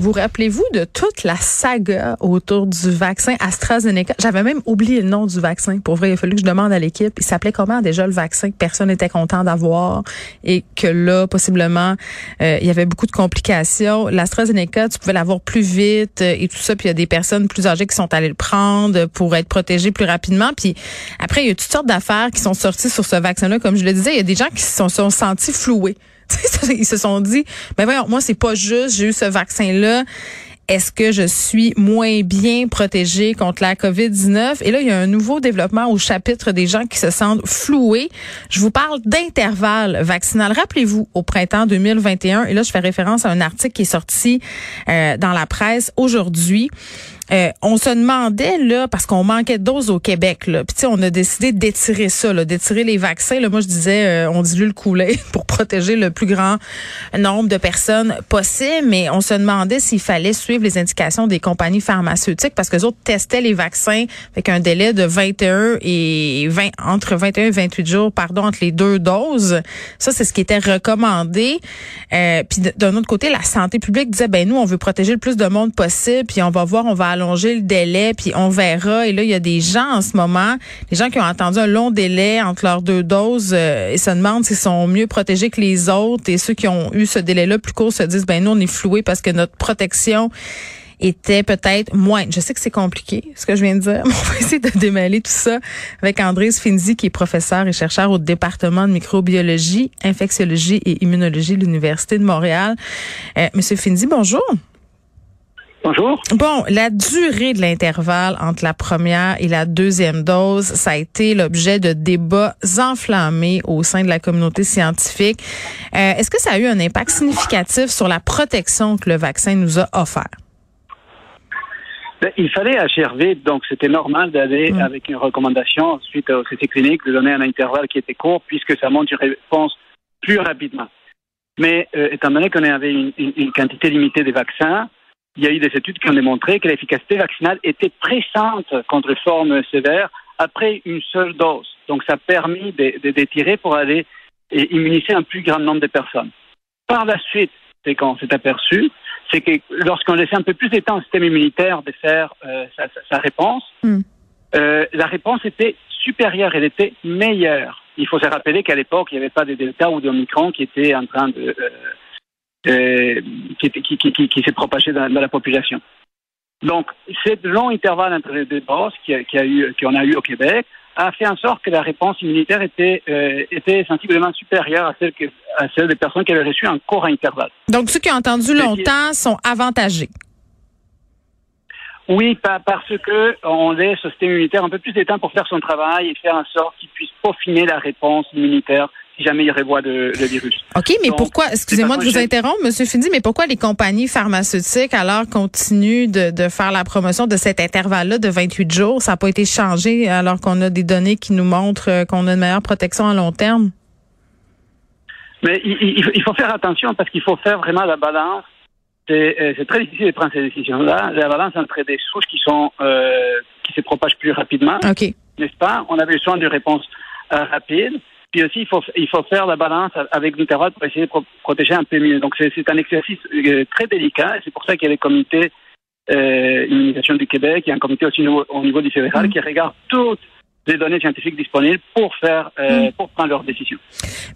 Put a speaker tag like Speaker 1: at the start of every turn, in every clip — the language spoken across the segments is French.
Speaker 1: Vous rappelez-vous de toute la saga autour du vaccin AstraZeneca? J'avais même oublié le nom du vaccin. Pour vrai, il a fallu que je demande à l'équipe. Il s'appelait comment déjà le vaccin que personne n'était content d'avoir et que là, possiblement, euh, il y avait beaucoup de complications. L'AstraZeneca, tu pouvais l'avoir plus vite euh, et tout ça. Puis il y a des personnes plus âgées qui sont allées le prendre pour être protégées plus rapidement. Puis après, il y a toutes sortes d'affaires qui sont sorties sur ce vaccin-là. Comme je le disais, il y a des gens qui se sont, sont sentis floués. ils se sont dit, ben voyons, moi c'est pas juste, j'ai eu ce vaccin-là. Est-ce que je suis moins bien protégée contre la COVID-19? Et là, il y a un nouveau développement au chapitre des gens qui se sentent floués. Je vous parle d'intervalle vaccinal. Rappelez-vous, au printemps 2021, et là, je fais référence à un article qui est sorti euh, dans la presse aujourd'hui. Euh, on se demandait là parce qu'on manquait de doses au Québec là. Puis on a décidé d'étirer ça d'étirer les vaccins là. Moi je disais euh, on dilue le coulet pour protéger le plus grand nombre de personnes possible, mais on se demandait s'il fallait suivre les indications des compagnies pharmaceutiques parce que les autres testaient les vaccins avec un délai de 21 et 20 entre 21 et 28 jours pardon entre les deux doses. Ça c'est ce qui était recommandé. Euh, puis d'un autre côté la santé publique disait ben nous on veut protéger le plus de monde possible puis on va voir on va allonger le délai, puis on verra. Et là, il y a des gens en ce moment, des gens qui ont attendu un long délai entre leurs deux doses euh, et se demandent s'ils sont mieux protégés que les autres. Et ceux qui ont eu ce délai-là plus court se disent, ben nous, on est floués parce que notre protection était peut-être moins. Je sais que c'est compliqué, ce que je viens de dire, mais on va essayer de démêler tout ça avec André Finzi, qui est professeur et chercheur au département de microbiologie, infectiologie et immunologie de l'Université de Montréal. Euh, Monsieur Finzi, bonjour.
Speaker 2: Bonjour.
Speaker 1: Bon, la durée de l'intervalle entre la première et la deuxième dose, ça a été l'objet de débats enflammés au sein de la communauté scientifique. Euh, Est-ce que ça a eu un impact significatif sur la protection que le vaccin nous a offert?
Speaker 2: Ben, il fallait agir vite, donc c'était normal d'aller mm. avec une recommandation suite aux essais cliniques de donner un intervalle qui était court puisque ça montre une réponse plus rapidement. Mais euh, étant donné qu'on avait une, une, une quantité limitée de vaccins, il y a eu des études qui ont démontré que l'efficacité vaccinale était pressante contre les formes sévères après une seule dose. Donc, ça a permis d'étirer pour aller immuniser un plus grand nombre de personnes. Par la suite, c'est qu'on s'est aperçu, c'est que lorsqu'on laissait un peu plus de temps au système immunitaire de faire euh, sa, sa, réponse, mm. euh, la réponse était supérieure, elle était meilleure. Il faut se rappeler qu'à l'époque, il n'y avait pas de Delta ou d'Omicron qui étaient en train de, euh, euh, qui, qui, qui, qui s'est propagé dans, dans, la population. Donc, ce long intervalle entre les deux doses qu'on a, eu, au Québec a fait en sorte que la réponse immunitaire était, euh, était sensiblement supérieure à celle, que, à celle des personnes qui avaient reçu un court intervalle.
Speaker 1: Donc, ceux qui ont entendu longtemps sont avantagés.
Speaker 2: Oui, parce que on laisse au système immunitaire un peu plus de temps pour faire son travail et faire en sorte qu'il puisse peaufiner la réponse immunitaire si jamais il revoit le, le virus.
Speaker 1: OK, mais pourquoi, excusez-moi de vous interrompre, M. Findy, mais pourquoi les compagnies pharmaceutiques, alors, continuent de, de faire la promotion de cet intervalle-là de 28 jours? Ça n'a pas été changé alors qu'on a des données qui nous montrent euh, qu'on a une meilleure protection à long terme?
Speaker 2: Mais il, il faut faire attention parce qu'il faut faire vraiment la balance. C'est euh, très difficile de prendre ces décisions-là. La balance entre des souches qui sont euh, qui se propagent plus rapidement,
Speaker 1: OK.
Speaker 2: n'est-ce pas? On avait besoin de réponses euh, rapides. Puis aussi, il faut, il faut faire la balance avec l'intervalle pour essayer de protéger un peu mieux. Donc, c'est un exercice euh, très délicat c'est pour ça qu'il y a les comités euh, immunisation du Québec, il y a un comité aussi au, niveau du fédéral mmh. qui regarde toutes des données scientifiques disponibles pour faire euh, mm. pour prendre leurs décisions.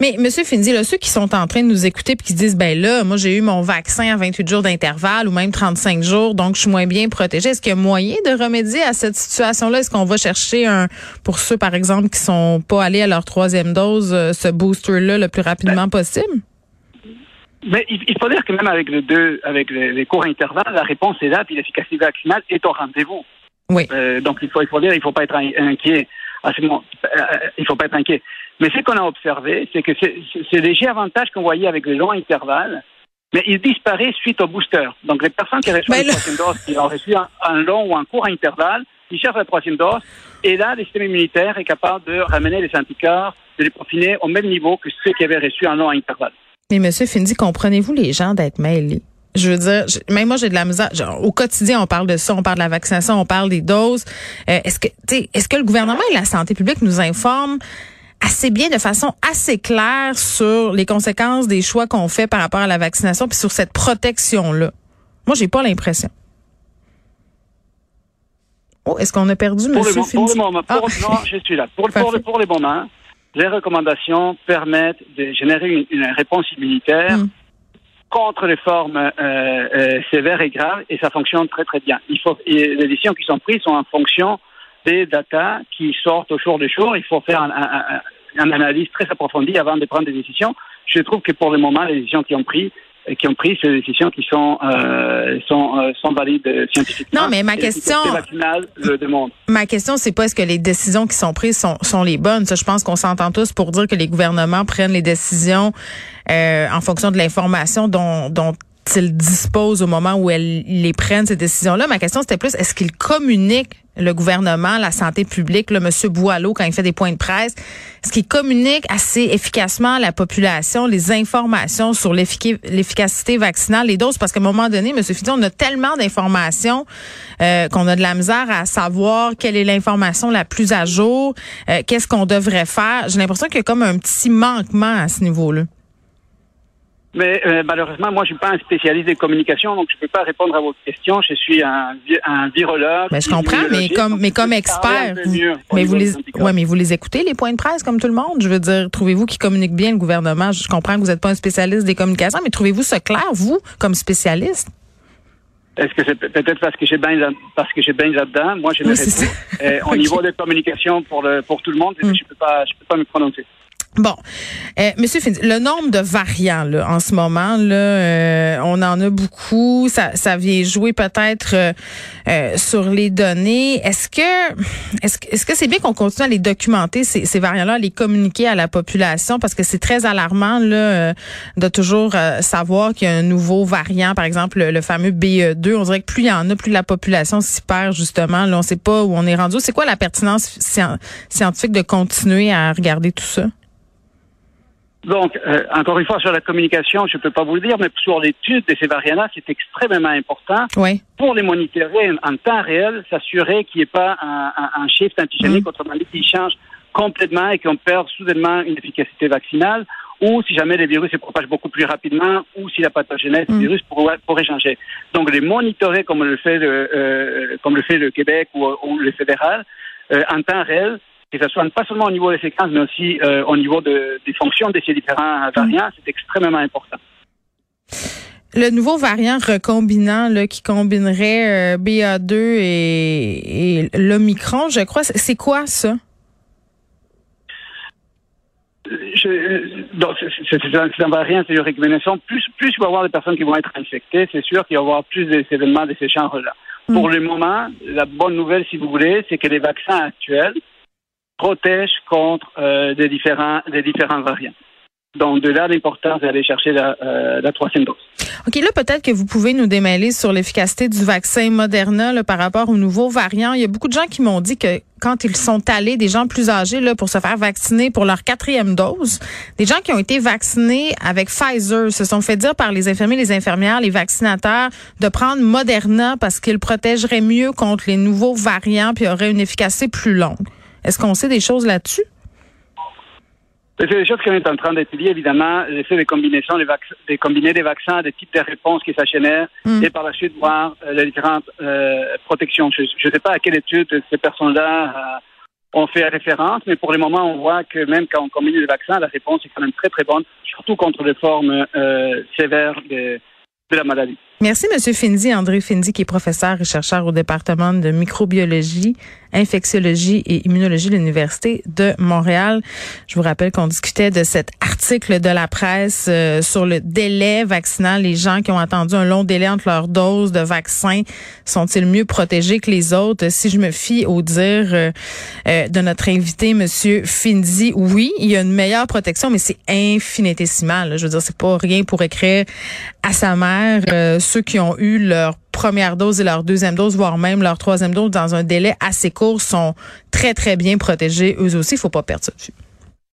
Speaker 1: Mais Monsieur Findy, là, ceux qui sont en train de nous écouter et qui disent ben là, moi j'ai eu mon vaccin à 28 jours d'intervalle ou même 35 jours, donc je suis moins bien protégé. Est-ce qu'il y a moyen de remédier à cette situation-là? Est-ce qu'on va chercher un pour ceux par exemple qui sont pas allés à leur troisième dose euh, ce booster-là le plus rapidement ben, possible?
Speaker 2: mais il, faut dire que même avec les deux, avec les, les courts intervalles, la réponse est là, puis l'efficacité vaccinale est au rendez-vous.
Speaker 1: Oui.
Speaker 2: Euh, donc il faut, il faut dire, il faut pas être inquiet. Ce moment, euh, il faut pas être inquiet. Mais ce qu'on a observé, c'est que c'est léger avantage qu'on voyait avec les longs intervalles, mais il disparaît suite au booster. Donc les personnes qui reçoivent la troisième dose, qui ont reçu un, long ou un court intervalle, ils cherchent la troisième dose, et là, le système immunitaire est capable de ramener les anticorps, de les profiner au même niveau que ceux qui avaient reçu un long intervalle.
Speaker 1: Mais Monsieur Findy, comprenez-vous les gens d'être mêlés? Je veux dire, même moi j'ai de la misère. au quotidien, on parle de ça, on parle de la vaccination, on parle des doses. Euh, est-ce que, est-ce que le gouvernement et la santé publique nous informent assez bien, de façon assez claire sur les conséquences des choix qu'on fait par rapport à la vaccination puis sur cette protection-là? Moi, j'ai pas l'impression. Oh, est-ce qu'on a perdu
Speaker 2: pour
Speaker 1: M.
Speaker 2: Pour le moment, pour, ah. non, je suis là. Pour, pour, pour les moments, les recommandations permettent de générer une, une réponse immunitaire mm. Contre les formes euh, euh, sévères et graves, et ça fonctionne très très bien. Les décisions qui sont prises sont en fonction des datas qui sortent au jour le jour. Il faut faire un, une analyse très approfondie avant de prendre des décisions. Je trouve que pour le moment, les décisions qui ont pris qui ont pris ces décisions qui sont euh, sont, euh, sont valides scientifiquement.
Speaker 1: Non, mais ma question,
Speaker 2: le demande.
Speaker 1: Ma question, c'est pas est-ce que les décisions qui sont prises sont, sont les bonnes? Ça, je pense qu'on s'entend tous pour dire que les gouvernements prennent les décisions euh, en fonction de l'information dont, dont ils disposent au moment où elles les prennent ces décisions-là. Ma question c'était plus est-ce qu'ils communiquent le gouvernement, la santé publique, le monsieur Boileau quand il fait des points de presse, est-ce qu'il communique assez efficacement la population les informations sur l'efficacité vaccinale, les doses? Parce qu'à un moment donné, monsieur Fidi, on a tellement d'informations euh, qu'on a de la misère à savoir quelle est l'information la plus à jour, euh, qu'est-ce qu'on devrait faire. J'ai l'impression qu'il y a comme un petit manquement à ce niveau-là.
Speaker 2: Mais euh, malheureusement, moi, je suis pas un spécialiste des communications, donc je peux pas répondre à votre question. Je suis un, un virologue.
Speaker 1: Mais je comprends, mais comme, mais comme expert, mais vous les, ouais, mais vous les écoutez les points de presse comme tout le monde? Je veux dire, trouvez-vous qu'ils communiquent bien le gouvernement? Je comprends que vous n'êtes pas un spécialiste des communications, mais trouvez-vous ça clair, vous, comme spécialiste?
Speaker 2: Est-ce que c'est peut-être parce que j'ai bien parce que j'ai bien là-dedans? Moi, je oui, euh, Au niveau des communications pour le pour tout le monde, mm. je peux pas je peux pas me prononcer.
Speaker 1: Bon, euh, Monsieur le nombre de variants là, en ce moment, là, euh, on en a beaucoup. Ça, ça vient jouer peut-être euh, euh, sur les données. Est-ce que est-ce, est-ce que c'est bien qu'on continue à les documenter ces, ces variants-là, à les communiquer à la population? Parce que c'est très alarmant là de toujours savoir qu'il y a un nouveau variant, par exemple le, fameux BE2. On dirait que plus il y en a, plus la population s'y perd justement. Là, on sait pas où on est rendu. C'est quoi la pertinence scientifique de continuer à regarder tout ça?
Speaker 2: Donc, euh, encore une fois, sur la communication, je ne peux pas vous le dire, mais sur l'étude de ces variants-là, c'est extrêmement important
Speaker 1: oui.
Speaker 2: pour les monitorer en temps réel, s'assurer qu'il n'y ait pas un, un, un shift antigénique, mm. autrement dit, qui change complètement et qu'on perd soudainement une efficacité vaccinale, ou si jamais le virus se propage beaucoup plus rapidement, ou si la pathogénèse du mm. virus pourrait, pourrait, changer. Donc, les monitorer comme le fait le, euh, comme le fait le Québec ou, ou le fédéral, euh, en temps réel, que ce soit pas seulement au niveau des séquences, mais aussi euh, au niveau de, des fonctions de ces différents variants, c'est extrêmement important.
Speaker 1: Le nouveau variant recombinant là, qui combinerait euh, BA2 et, et l'Omicron, je crois, c'est quoi ça?
Speaker 2: c'est un, variant, c'est une recombinaison. Plus, plus il va y avoir des personnes qui vont être infectées, c'est sûr qu'il va y avoir plus d'événements de ces genres-là. Mm. Pour le moment, la bonne nouvelle, si vous voulez, c'est que les vaccins actuels, protège contre euh, des, différents, des différents variants. Donc, de là, l'importance d'aller chercher la, euh, la, troisième dose.
Speaker 1: OK, là, peut-être que vous pouvez nous démêler sur l'efficacité du vaccin Moderna là, par rapport aux nouveaux variants. Il y a beaucoup de gens qui m'ont dit que quand ils sont allés, des gens plus âgés, là, pour se faire vacciner pour leur quatrième dose, des gens qui ont été vaccinés avec Pfizer se sont fait dire par les infirmiers, les infirmières, les vaccinateurs de prendre Moderna parce qu'il protégerait mieux contre les nouveaux variants puis aurait une efficacité plus longue. Est-ce qu'on sait des choses là-dessus?
Speaker 2: C'est des choses qu'on est en train d'étudier, évidemment, l'effet des combinaisons, des combiner des vaccins, des types de réponses qui s'agénèrent, mm. et par la suite voir euh, les différentes euh, protections. Je ne sais pas à quelle étude ces personnes-là euh, ont fait référence, mais pour le moment, on voit que même quand on combine les vaccins, la réponse est quand même très très bonne, surtout contre les formes sévères de, de la maladie.
Speaker 1: Merci, M. Finzi, André Finzi, qui est professeur et chercheur au département de microbiologie, infectiologie et immunologie de l'Université de Montréal. Je vous rappelle qu'on discutait de cet article de la presse euh, sur le délai vaccinal. Les gens qui ont attendu un long délai entre leurs doses de vaccin sont-ils mieux protégés que les autres? Si je me fie au dire euh, euh, de notre invité, M. Finzi, oui, il y a une meilleure protection, mais c'est infinitésimal. Je veux dire, c'est pas rien pour écrire à sa mère ceux qui ont eu leur première dose et leur deuxième dose, voire même leur troisième dose dans un délai assez court, sont très, très bien protégés eux aussi. Il faut pas perdre ça dessus.